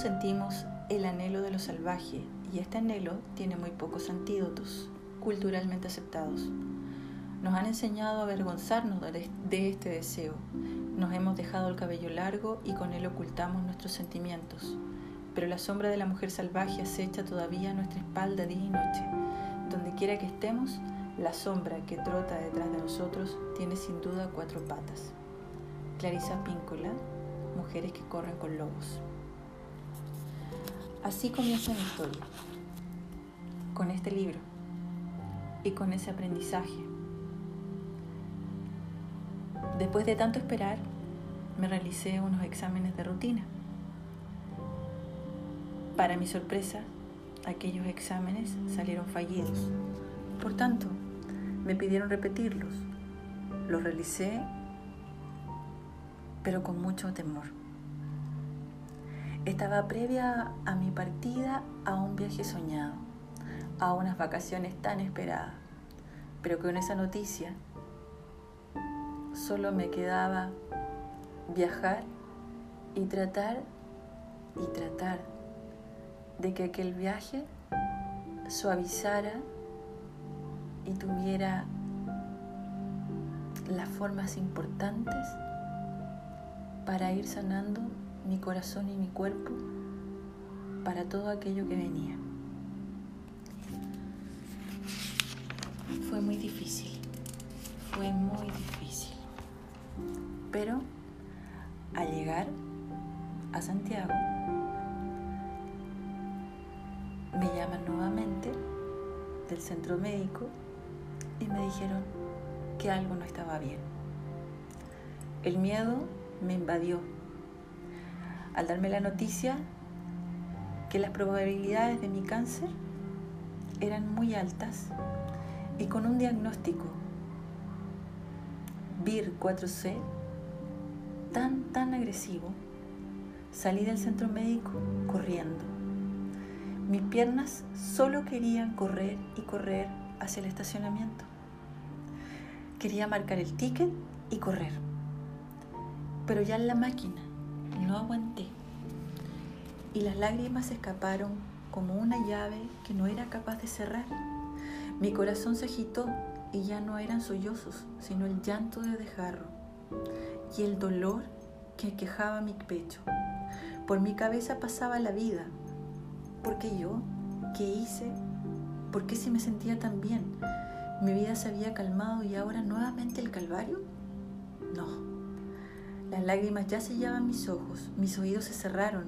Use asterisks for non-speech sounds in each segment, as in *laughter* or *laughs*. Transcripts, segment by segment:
Sentimos el anhelo de lo salvaje y este anhelo tiene muy pocos antídotos culturalmente aceptados. Nos han enseñado a avergonzarnos de este deseo. Nos hemos dejado el cabello largo y con él ocultamos nuestros sentimientos. Pero la sombra de la mujer salvaje acecha todavía nuestra espalda día y noche. Donde quiera que estemos, la sombra que trota detrás de nosotros tiene sin duda cuatro patas. Clarisa Píncola, Mujeres que corren con lobos. Así comienza mi historia, con este libro y con ese aprendizaje. Después de tanto esperar, me realicé unos exámenes de rutina. Para mi sorpresa, aquellos exámenes salieron fallidos. Por tanto, me pidieron repetirlos. Los realicé, pero con mucho temor. Estaba previa a mi partida a un viaje soñado, a unas vacaciones tan esperadas, pero con esa noticia solo me quedaba viajar y tratar y tratar de que aquel viaje suavizara y tuviera las formas importantes para ir sanando mi corazón y mi cuerpo para todo aquello que venía. Fue muy difícil, fue muy difícil. Pero al llegar a Santiago, me llaman nuevamente del centro médico y me dijeron que algo no estaba bien. El miedo me invadió al darme la noticia que las probabilidades de mi cáncer eran muy altas y con un diagnóstico VIR 4C tan, tan agresivo, salí del centro médico corriendo. Mis piernas solo querían correr y correr hacia el estacionamiento. Quería marcar el ticket y correr. Pero ya en la máquina no aguanté. Y las lágrimas escaparon como una llave que no era capaz de cerrar. Mi corazón se agitó y ya no eran sollozos, sino el llanto de dejarlo y el dolor que quejaba mi pecho. Por mi cabeza pasaba la vida. ¿Por qué yo? ¿Qué hice? ¿Por qué si me sentía tan bien? ¿Mi vida se había calmado y ahora nuevamente el calvario? No. Las lágrimas ya sellaban mis ojos, mis oídos se cerraron,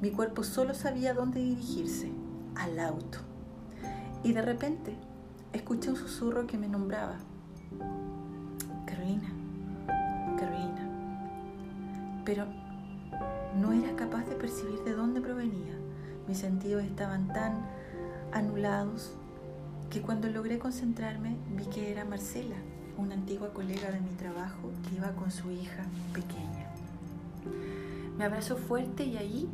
mi cuerpo solo sabía dónde dirigirse, al auto. Y de repente escuché un susurro que me nombraba. Carolina, Carolina. Pero no era capaz de percibir de dónde provenía. Mis sentidos estaban tan anulados que cuando logré concentrarme vi que era Marcela, una antigua colega de mi trabajo que iba con su hija pequeña. Me abrazó fuerte y ahí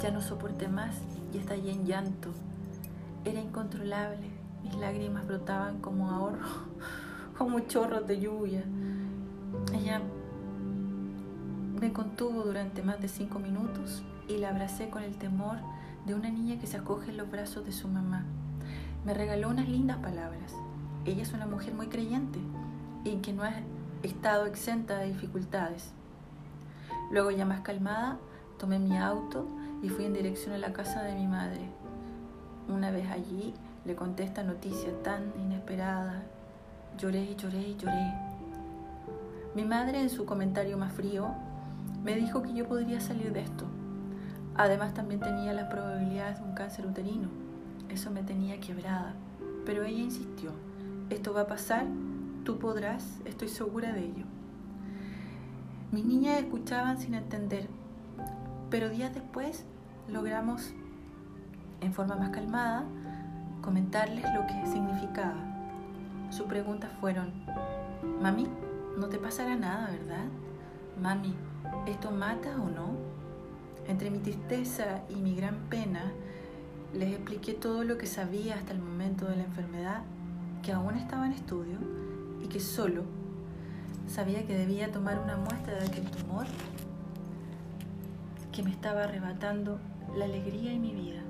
ya no soporté más y estallé en llanto. Era incontrolable, mis lágrimas brotaban como ahorro, *laughs* como chorros de lluvia. Ella me contuvo durante más de cinco minutos y la abracé con el temor de una niña que se acoge en los brazos de su mamá. Me regaló unas lindas palabras. Ella es una mujer muy creyente y que no ha estado exenta de dificultades. Luego, ya más calmada, tomé mi auto y fui en dirección a la casa de mi madre. Una vez allí, le conté esta noticia tan inesperada. Lloré lloré lloré. Mi madre, en su comentario más frío, me dijo que yo podría salir de esto. Además, también tenía las probabilidades de un cáncer uterino. Eso me tenía quebrada. Pero ella insistió, esto va a pasar, tú podrás, estoy segura de ello. Mis niñas escuchaban sin entender, pero días después logramos, en forma más calmada, comentarles lo que significaba. Sus preguntas fueron, Mami, no te pasará nada, ¿verdad? Mami, ¿esto mata o no? Entre mi tristeza y mi gran pena, les expliqué todo lo que sabía hasta el momento de la enfermedad, que aún estaba en estudio y que solo sabía que debía tomar una muestra de aquel tumor que me estaba arrebatando la alegría en mi vida.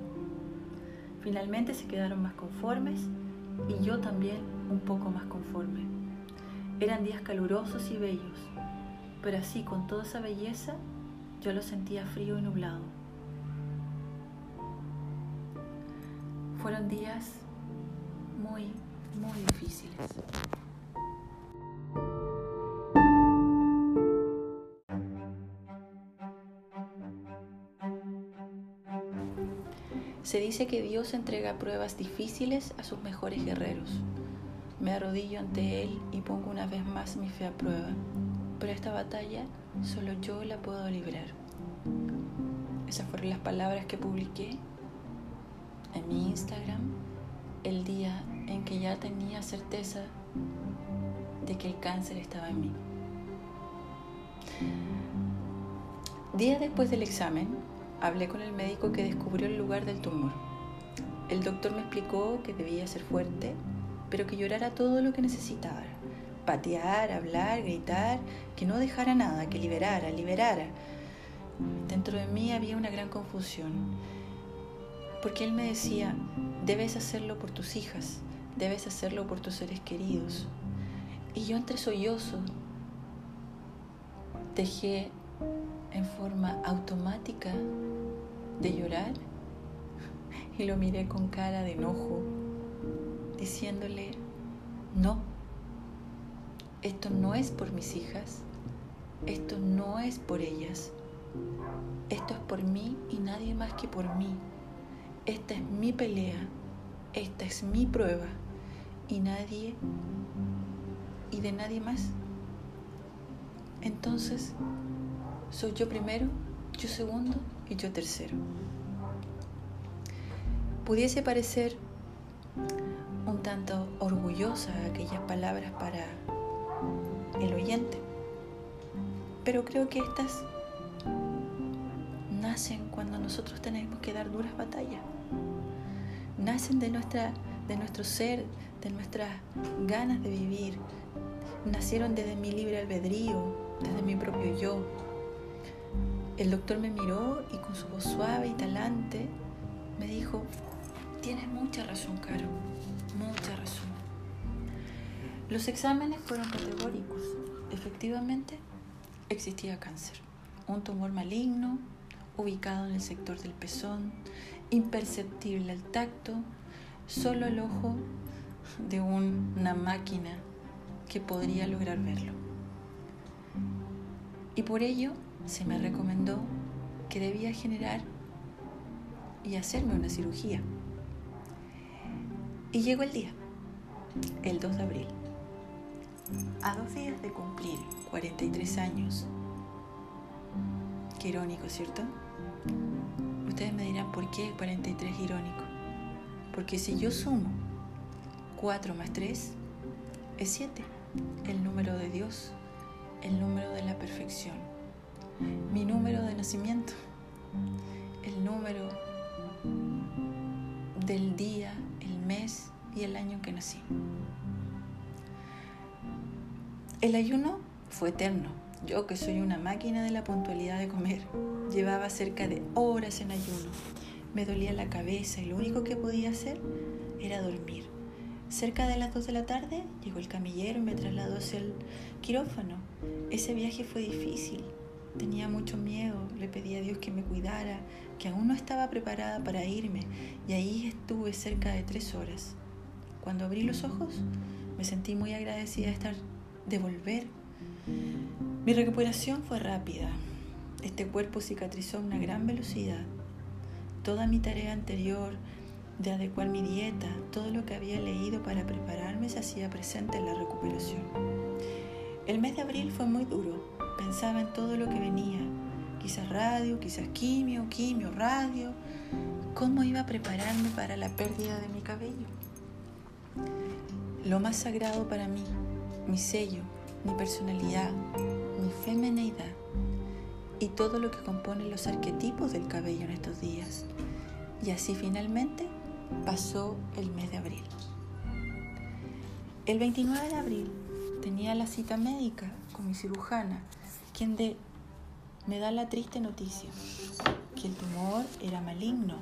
Finalmente se quedaron más conformes y yo también un poco más conforme. Eran días calurosos y bellos, pero así con toda esa belleza yo lo sentía frío y nublado. Fueron días muy, muy difíciles. Se dice que Dios entrega pruebas difíciles a sus mejores guerreros. Me arrodillo ante Él y pongo una vez más mi fe a prueba, pero esta batalla solo yo la puedo librar. Esas fueron las palabras que publiqué en mi Instagram el día en que ya tenía certeza de que el cáncer estaba en mí. Días después del examen, hablé con el médico que descubrió el lugar del tumor. El doctor me explicó que debía ser fuerte, pero que llorara todo lo que necesitaba. Patear, hablar, gritar, que no dejara nada, que liberara, liberara. Dentro de mí había una gran confusión porque él me decía, debes hacerlo por tus hijas, debes hacerlo por tus seres queridos. Y yo entre sollozo dejé en forma automática de llorar y lo miré con cara de enojo, diciéndole, no, esto no es por mis hijas, esto no es por ellas, esto es por mí y nadie más que por mí. Esta es mi pelea, esta es mi prueba y nadie y de nadie más. Entonces, soy yo primero, yo segundo y yo tercero. Pudiese parecer un tanto orgullosa aquellas palabras para el oyente, pero creo que estas nacen cuando nosotros tenemos que dar duras batallas nacen de, nuestra, de nuestro ser, de nuestras ganas de vivir. Nacieron desde mi libre albedrío, desde mi propio yo. El doctor me miró y con su voz suave y talante me dijo, tienes mucha razón, Caro, mucha razón. Los exámenes fueron categóricos. Efectivamente, existía cáncer, un tumor maligno ubicado en el sector del pezón, imperceptible al tacto, solo el ojo de una máquina que podría lograr verlo. Y por ello se me recomendó que debía generar y hacerme una cirugía. Y llegó el día, el 2 de abril. A dos días de cumplir 43 años. Qué irónico, ¿cierto? Ustedes me dirán, ¿por qué 43 irónico? Porque si yo sumo 4 más 3, es 7, el número de Dios, el número de la perfección, mi número de nacimiento, el número del día, el mes y el año que nací. El ayuno fue eterno yo que soy una máquina de la puntualidad de comer, llevaba cerca de horas en ayuno. Me dolía la cabeza y lo único que podía hacer era dormir. Cerca de las 2 de la tarde llegó el camillero y me trasladó hacia el quirófano. Ese viaje fue difícil. Tenía mucho miedo, le pedí a Dios que me cuidara, que aún no estaba preparada para irme y ahí estuve cerca de tres horas. Cuando abrí los ojos me sentí muy agradecida de estar, de volver mi recuperación fue rápida. Este cuerpo cicatrizó a una gran velocidad. Toda mi tarea anterior de adecuar mi dieta, todo lo que había leído para prepararme se hacía presente en la recuperación. El mes de abril fue muy duro. Pensaba en todo lo que venía. Quizás radio, quizás quimio, quimio, radio. ¿Cómo iba a prepararme para la pérdida de mi cabello? Lo más sagrado para mí, mi sello, mi personalidad, mi femineidad y todo lo que compone los arquetipos del cabello en estos días. Y así finalmente pasó el mes de abril. El 29 de abril tenía la cita médica con mi cirujana, quien me da la triste noticia que el tumor era maligno.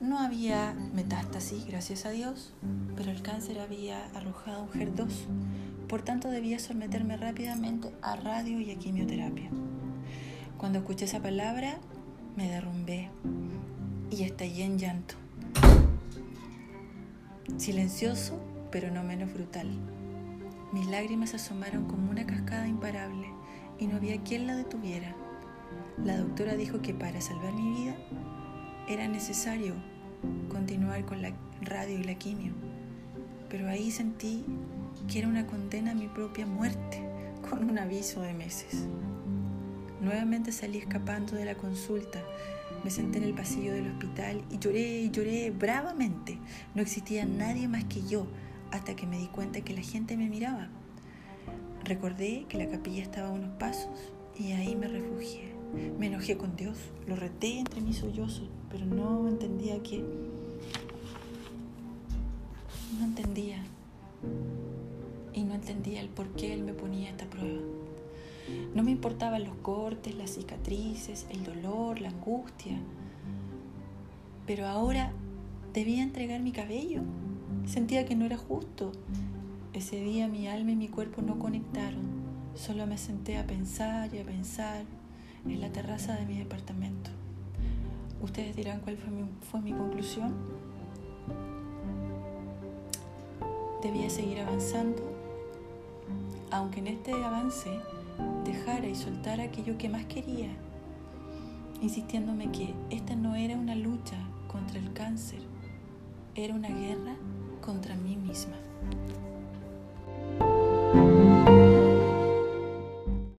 No había metástasis, gracias a Dios, pero el cáncer había arrojado un HER2. Por tanto, debía someterme rápidamente a radio y a quimioterapia. Cuando escuché esa palabra, me derrumbé y estallé en llanto. Silencioso, pero no menos brutal. Mis lágrimas asomaron como una cascada imparable y no había quien la detuviera. La doctora dijo que para salvar mi vida era necesario continuar con la radio y la quimio, pero ahí sentí que una condena a mi propia muerte con un aviso de meses. Nuevamente salí escapando de la consulta, me senté en el pasillo del hospital y lloré y lloré bravamente. No existía nadie más que yo hasta que me di cuenta que la gente me miraba. Recordé que la capilla estaba a unos pasos y ahí me refugié. Me enojé con Dios, lo reté entre mis sollozos, pero no entendía qué. No entendía. Entendía el por qué Él me ponía esta prueba. No me importaban los cortes, las cicatrices, el dolor, la angustia. Pero ahora debía entregar mi cabello. Sentía que no era justo. Ese día mi alma y mi cuerpo no conectaron. Solo me senté a pensar y a pensar en la terraza de mi departamento. Ustedes dirán cuál fue mi, fue mi conclusión. Debía seguir avanzando, aunque en este avance dejara y soltara aquello que más quería, insistiéndome que esta no era una lucha contra el cáncer, era una guerra contra mí misma.